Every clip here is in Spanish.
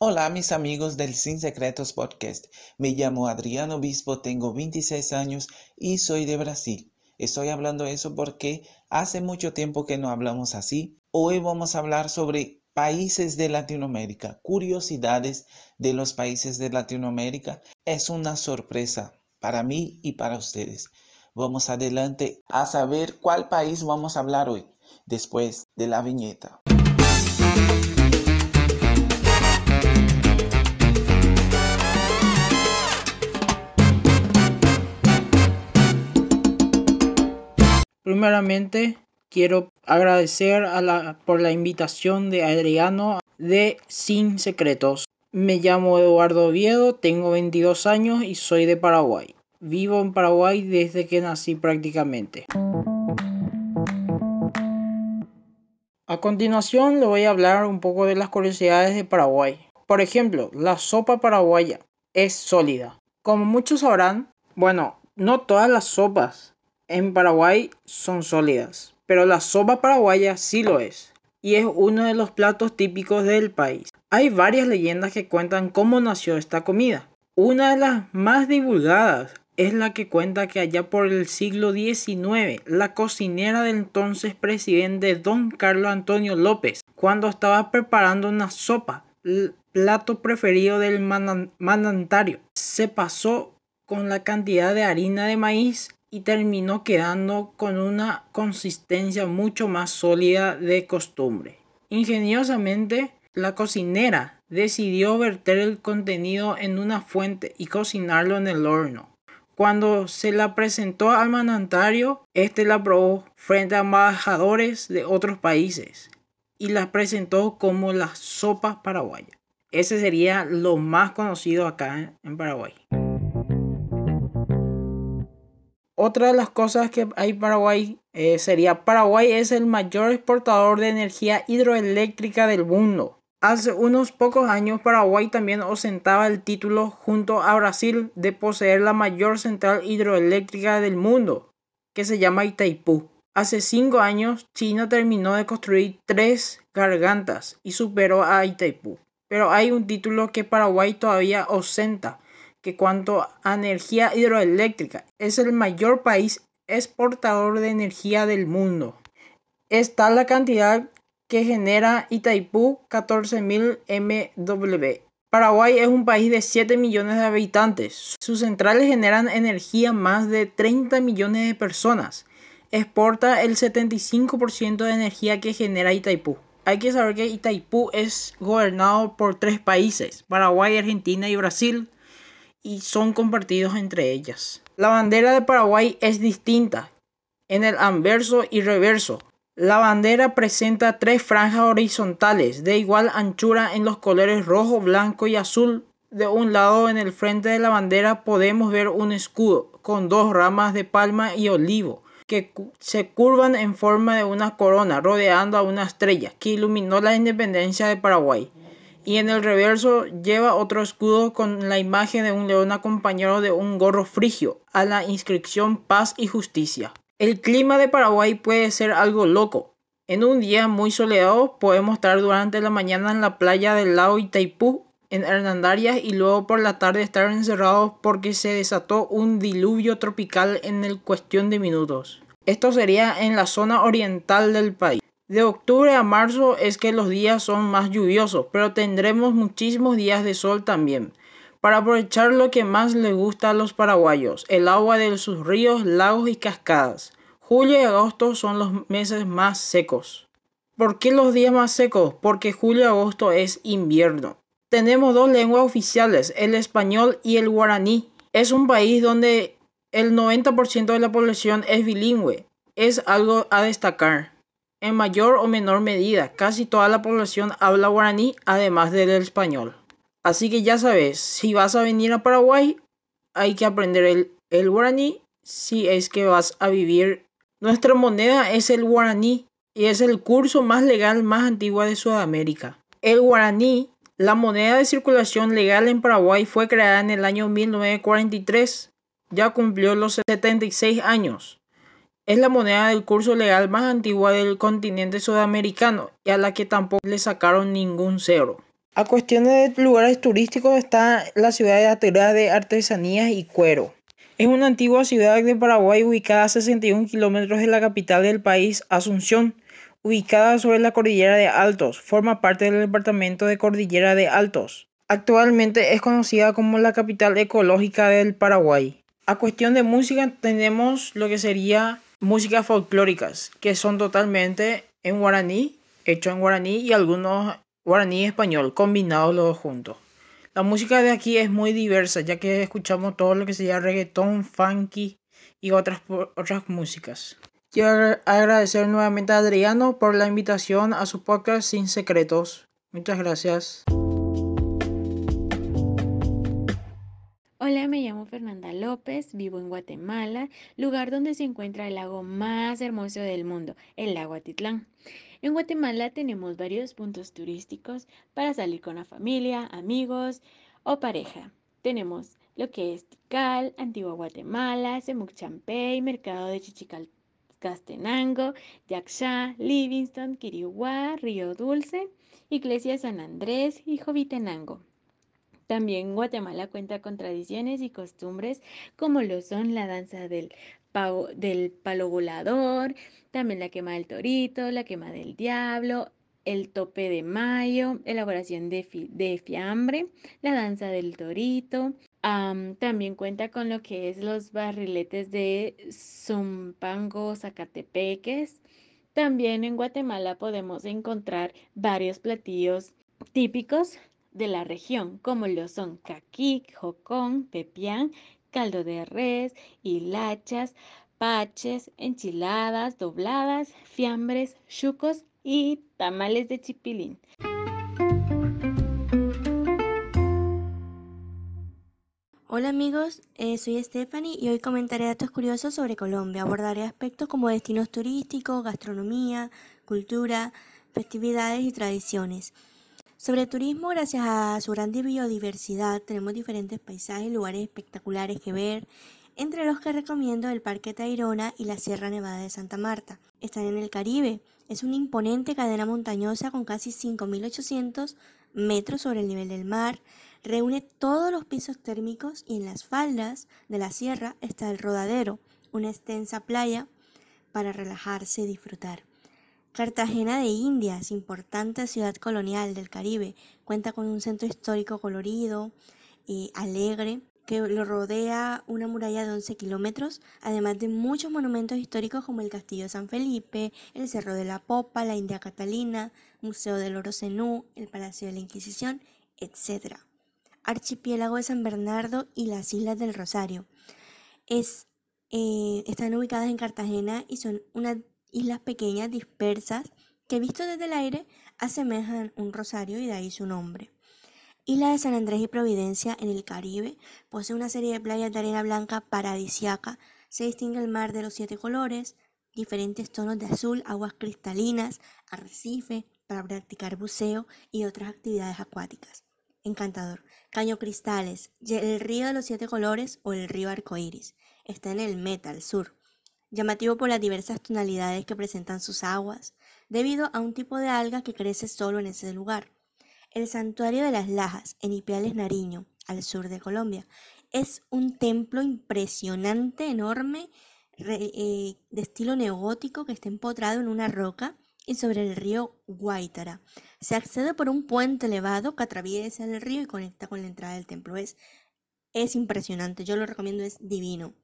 Hola mis amigos del Sin Secretos Podcast. Me llamo Adriano Obispo, tengo 26 años y soy de Brasil. Estoy hablando eso porque hace mucho tiempo que no hablamos así. Hoy vamos a hablar sobre países de Latinoamérica, curiosidades de los países de Latinoamérica. Es una sorpresa para mí y para ustedes. Vamos adelante a saber cuál país vamos a hablar hoy, después de la viñeta. Primeramente, quiero agradecer por la invitación de Adriano de Sin Secretos. Me llamo Eduardo Oviedo, tengo 22 años y soy de Paraguay. Vivo en Paraguay desde que nací prácticamente. A continuación le voy a hablar un poco de las curiosidades de Paraguay. Por ejemplo, la sopa paraguaya es sólida. Como muchos sabrán, bueno, no todas las sopas en Paraguay son sólidas, pero la sopa paraguaya sí lo es, y es uno de los platos típicos del país. Hay varias leyendas que cuentan cómo nació esta comida. Una de las más divulgadas es la que cuenta que allá por el siglo XIX, la cocinera del entonces presidente Don Carlos Antonio López, cuando estaba preparando una sopa, el plato preferido del mandantario, se pasó con la cantidad de harina de maíz y terminó quedando con una consistencia mucho más sólida de costumbre. Ingeniosamente, la cocinera decidió verter el contenido en una fuente y cocinarlo en el horno. Cuando se la presentó al manantario, este la probó frente a embajadores de otros países y la presentó como la sopa paraguaya. Ese sería lo más conocido acá en Paraguay. Otra de las cosas que hay Paraguay eh, sería Paraguay es el mayor exportador de energía hidroeléctrica del mundo. Hace unos pocos años Paraguay también ostentaba el título junto a Brasil de poseer la mayor central hidroeléctrica del mundo, que se llama Itaipú. Hace cinco años China terminó de construir tres gargantas y superó a Itaipú. Pero hay un título que Paraguay todavía ostenta que cuanto a energía hidroeléctrica es el mayor país exportador de energía del mundo. Está la cantidad que genera Itaipú 14.000 MW. Paraguay es un país de 7 millones de habitantes. Sus centrales generan energía más de 30 millones de personas. Exporta el 75% de energía que genera Itaipú. Hay que saber que Itaipú es gobernado por tres países, Paraguay, Argentina y Brasil y son compartidos entre ellas. La bandera de Paraguay es distinta en el anverso y reverso. La bandera presenta tres franjas horizontales de igual anchura en los colores rojo, blanco y azul. De un lado en el frente de la bandera podemos ver un escudo con dos ramas de palma y olivo que se curvan en forma de una corona rodeando a una estrella que iluminó la independencia de Paraguay y en el reverso lleva otro escudo con la imagen de un león acompañado de un gorro frigio a la inscripción paz y justicia. El clima de Paraguay puede ser algo loco. En un día muy soleado podemos estar durante la mañana en la playa del lago Itaipú en Hernandarias y luego por la tarde estar encerrados porque se desató un diluvio tropical en el cuestión de minutos. Esto sería en la zona oriental del país. De octubre a marzo es que los días son más lluviosos, pero tendremos muchísimos días de sol también. Para aprovechar lo que más les gusta a los paraguayos, el agua de sus ríos, lagos y cascadas. Julio y agosto son los meses más secos. ¿Por qué los días más secos? Porque julio y agosto es invierno. Tenemos dos lenguas oficiales, el español y el guaraní. Es un país donde el 90% de la población es bilingüe. Es algo a destacar. En mayor o menor medida, casi toda la población habla guaraní además del español. Así que ya sabes, si vas a venir a Paraguay, hay que aprender el, guaraní si es que vas a vivir. Nuestra moneda es el guaraní y es el curso más legal más antiguo de Sudamérica. El guaraní, la moneda de circulación legal en Paraguay, fue creada en el año 1943. Ya cumplió los 76 años. Es la moneda del curso legal más antigua del continente sudamericano y a la que tampoco le sacaron ningún cero. A cuestiones de lugares turísticos está la ciudad de Atera de artesanías y cuero. Es una antigua ciudad de Paraguay ubicada a 61 kilómetros de la capital del país, Asunción, ubicada sobre la cordillera de Altos. Forma parte del departamento de Cordillera de Altos. Actualmente es conocida como la capital ecológica del Paraguay. A cuestión de música tenemos lo que sería músicas folclóricas, que son totalmente en guaraní, hecho en guaraní y algunos guaraní español, combinados los dos juntos. La música de aquí es muy diversa, ya que escuchamos todo lo que sería reggaetón, funky y otras, otras músicas. Quiero agradecer nuevamente a Adriano por la invitación a su podcast Sin Secretos. Muchas gracias. Hola, me llamo Fernanda López, vivo en Guatemala, lugar donde se encuentra el lago más hermoso del mundo, el lago Atitlán. En Guatemala tenemos varios puntos turísticos para salir con la familia, amigos o pareja. Tenemos lo que es Tikal, Antigua Guatemala, Semuc Champey, Mercado de Chichical Castenango, Livingston, Quirihuá, Río Dulce, Iglesia San Andrés y Jovitenango. También Guatemala cuenta con tradiciones y costumbres como lo son la danza del palo volador, también la quema del torito, la quema del diablo, el tope de mayo, elaboración de, de fiambre, la danza del torito. también cuenta con lo que es los barriletes de Zumpango, Zacatepeques. También en Guatemala podemos encontrar varios platillos típicos de la región, como lo son caquic, jocón, pepián, caldo de res, hilachas, paches, enchiladas, dobladas, fiambres, chucos y tamales de chipilín. Hola amigos, eh, soy Stephanie y hoy comentaré datos curiosos sobre Colombia. Abordaré aspectos como destinos turísticos, gastronomía, cultura, festividades y tradiciones. Sobre turismo, gracias a su grande biodiversidad, tenemos diferentes paisajes y lugares espectaculares que ver, entre los que recomiendo el Parque Tayrona y la Sierra Nevada de Santa Marta. Están en el Caribe, es una imponente cadena montañosa con casi 5.800 metros sobre el nivel del mar, reúne todos los pisos térmicos y en las faldas de la sierra está el Rodadero, una extensa playa para relajarse y disfrutar. Cartagena de Indias, importante ciudad colonial del Caribe, cuenta con un centro histórico colorido y alegre que lo rodea una muralla de 11 kilómetros, además de muchos monumentos históricos como el Castillo San Felipe, el Cerro de la Popa, la India Catalina, Museo del Oro Zenú, el Palacio de la Inquisición, etc. Archipiélago de San Bernardo y las Islas del Rosario. Eh, están ubicadas en Cartagena y son una islas pequeñas dispersas que visto desde el aire asemejan un rosario y de ahí su nombre. Isla de San Andrés y Providencia en el Caribe posee una serie de playas de arena blanca paradisiaca. Se distingue el mar de los siete colores, diferentes tonos de azul, aguas cristalinas, arrecife para practicar buceo y otras actividades acuáticas. Encantador. Caño Cristales, el río de los siete colores o el río Arcoíris. Está en el Meta, al sur llamativo por las diversas tonalidades que presentan sus aguas, debido a un tipo de alga que crece solo en ese lugar. El santuario de las Lajas, en Ipiales, Nariño, al sur de Colombia, es un templo impresionante, enorme, eh, de estilo neogótico que está empotrado en una roca y sobre el río Guaitara. Se accede por un puente elevado que atraviesa el río y conecta con la entrada del templo. Es, es impresionante, yo lo recomiendo, es divino.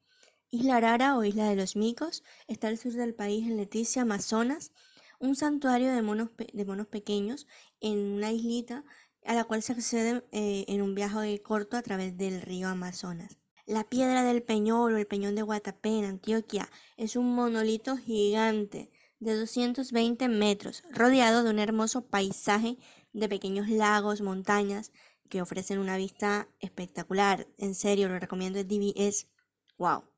Isla Rara o Isla de los Micos está al sur del país en Leticia, Amazonas, un santuario de monos, de monos pequeños en una islita a la cual se accede eh, en un viaje corto a través del río Amazonas. La piedra del Peñol o el Peñón de Guatapé en Antioquia es un monolito gigante de 220 metros, rodeado de un hermoso paisaje de pequeños lagos, montañas que ofrecen una vista espectacular. En serio, lo recomiendo, es, es wow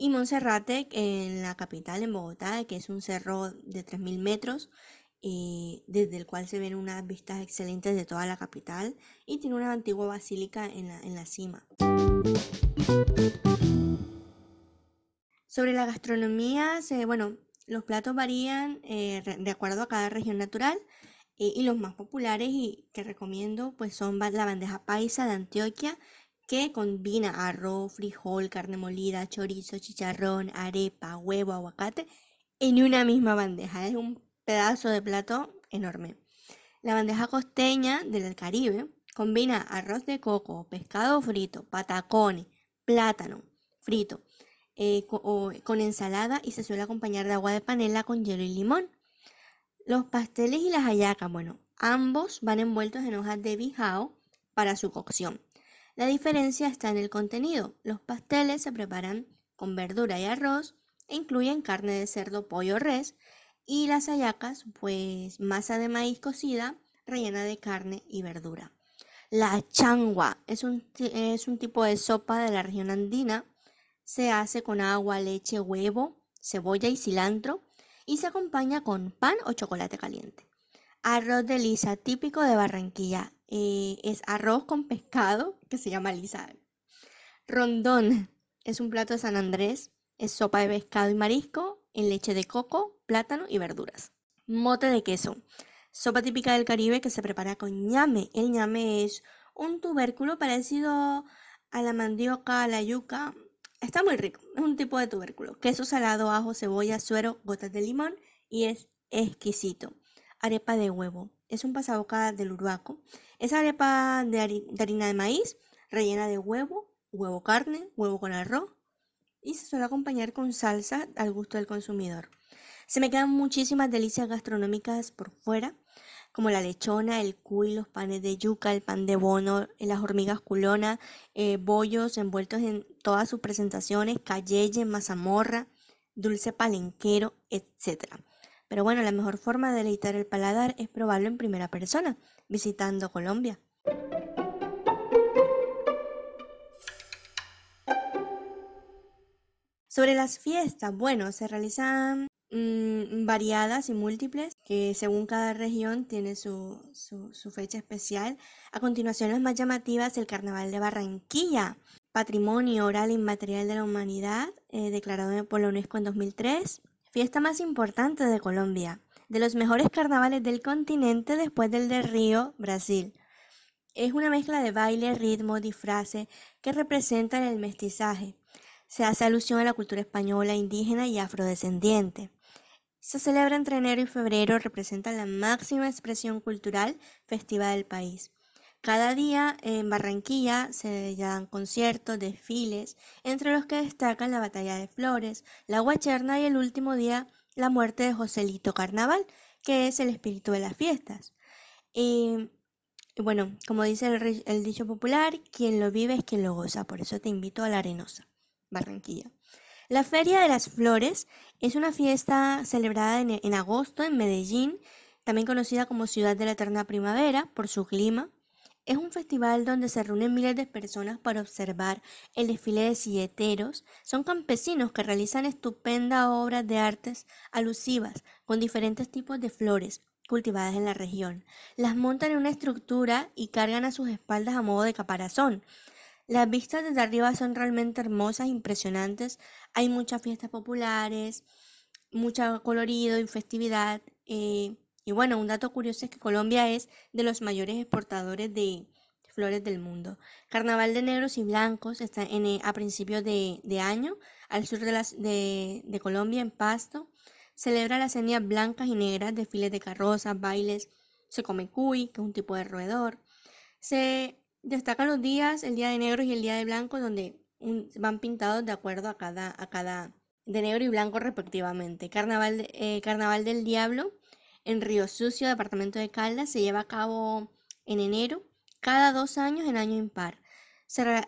y Monserrate en la capital, en Bogotá, que es un cerro de 3.000 metros, eh, desde el cual se ven unas vistas excelentes de toda la capital y tiene una antigua basílica en la, en la cima. Sobre la gastronomía, se, bueno, los platos varían eh, de acuerdo a cada región natural Eh, y los más populares y que recomiendo pues son la bandeja paisa de Antioquia, que combina arroz, frijol, carne molida, chorizo, chicharrón, arepa, huevo, aguacate en una misma bandeja. Es un pedazo de plato enorme. La bandeja costeña del Caribe combina arroz de coco, pescado frito, patacones, plátano frito, eh, con ensalada y se suele acompañar de agua de panela con hielo y limón. Los pasteles y las hallacas, bueno, ambos van envueltos en hojas de bijao para su cocción. La diferencia está en el contenido. Los pasteles se preparan con verdura y arroz e incluyen carne de cerdo, pollo o res y las hallacas, pues masa de maíz cocida rellena de carne y verdura. La changua es un, es un tipo de sopa de la región andina. Se hace con agua, leche, huevo, cebolla y cilantro y se acompaña con pan o chocolate caliente. Arroz de lisa, típico de Barranquilla. Eh, es arroz con pescado que se llama lisa. Rondón es un plato de San Andrés. Es sopa de pescado y marisco en leche de coco, plátano y verduras. Mote de queso. Sopa típica del Caribe que se prepara con ñame. El ñame es un tubérculo parecido a la mandioca, a la yuca, Está muy rico, es un tipo de tubérculo. Queso salado, ajo, cebolla, suero, gotas de limón y es exquisito. Arepa de huevo. Es un pasaboca del urbaco. Es arepa de, harina de maíz, rellena de huevo, huevo carne, huevo con arroz y se suele acompañar con salsa al gusto del consumidor. Se me quedan muchísimas delicias gastronómicas por fuera, como la lechona, el cuy, los panes de yuca, el pan de bono, las hormigas culonas, eh, bollos envueltos en todas sus presentaciones, cayeye, mazamorra, dulce palenquero, etc. Pero bueno, la mejor forma de deleitar el paladar es probarlo en primera persona, visitando Colombia. Sobre las fiestas, bueno, se realizan Mm, variadas y múltiples, que según cada región tiene su, su, fecha especial. A continuación, las más llamativas, el Carnaval de Barranquilla, Patrimonio Oral Inmaterial de la Humanidad, eh, declarado por la UNESCO en 2003, fiesta más importante de Colombia, de los mejores carnavales del continente después del de Río, Brasil. Es una mezcla de baile, ritmo, disfraces que representan el mestizaje. Se hace alusión a la cultura española, indígena y afrodescendiente. Se celebra entre enero y febrero, representa la máxima expresión cultural festiva del país. Cada día en Barranquilla se dan conciertos, desfiles, entre los que destacan la Batalla de Flores, la Guacherna y el último día la muerte de Joselito Carnaval, que es el espíritu de las fiestas. Y, bueno, como dice el, dicho popular, quien lo vive es quien lo goza, por eso te invito a la Arenosa, Barranquilla. La Feria de las Flores es una fiesta celebrada en, agosto en Medellín, también conocida como Ciudad de la Eterna Primavera por su clima. Es un festival donde se reúnen miles de personas para observar el desfile de silleteros. Son campesinos que realizan estupendas obras de artes alusivas con diferentes tipos de flores cultivadas en la región. Las montan en una estructura y cargan a sus espaldas a modo de caparazón. Las vistas desde arriba son realmente hermosas, impresionantes. Hay muchas fiestas populares, mucho colorido y festividad. Eh, y bueno, un dato curioso es que Colombia es de los mayores exportadores de flores del mundo. Carnaval de negros y blancos está en, eh, a principios de, año al sur de, Colombia, en Pasto. Celebra las etnias blancas y negras, desfiles de carrozas, bailes. Se come cuy, que es un tipo de roedor. Se Destacan los días, el día de negro y el día de blanco, donde van pintados de acuerdo a cada, a cada de negro y blanco respectivamente. Carnaval, eh, Carnaval del Diablo en Río Sucio, departamento de Caldas, se lleva a cabo en enero, cada dos años en año impar.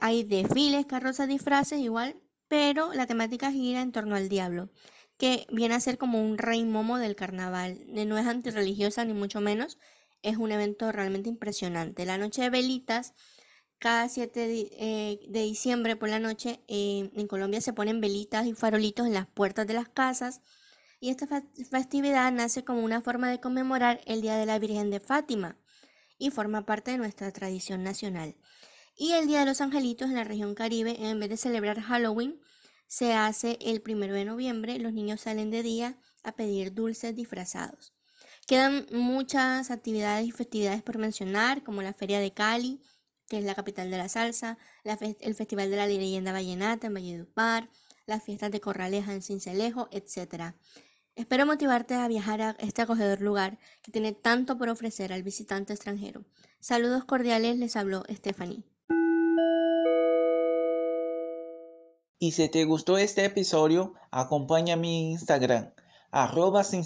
hay desfiles, carrozas, disfraces igual, pero la temática gira en torno al diablo, que viene a ser como un rey momo del carnaval. No es antirreligiosa ni mucho menos, es un evento realmente impresionante. La noche de velitas, cada 7 eh, de, diciembre por la noche eh, en Colombia se ponen velitas y farolitos en las puertas de las casas y esta festividad nace como una forma de conmemorar el Día de la Virgen de Fátima y forma parte de nuestra tradición nacional. Y el Día de los Angelitos en la región Caribe, en vez de celebrar Halloween, se hace el primero de noviembre. Los niños salen de día a pedir dulces disfrazados. Quedan muchas actividades y festividades por mencionar, como la Feria de Cali, que es la capital de la salsa, el Festival de la Leyenda Vallenata en Valledupar, las fiestas de Corraleja en Cincelejo, etc. Espero motivarte a viajar a este acogedor lugar que tiene tanto por ofrecer al visitante extranjero. Saludos cordiales, les habló Stephanie. Y si te gustó este episodio, acompaña mi Instagram, arroba sin.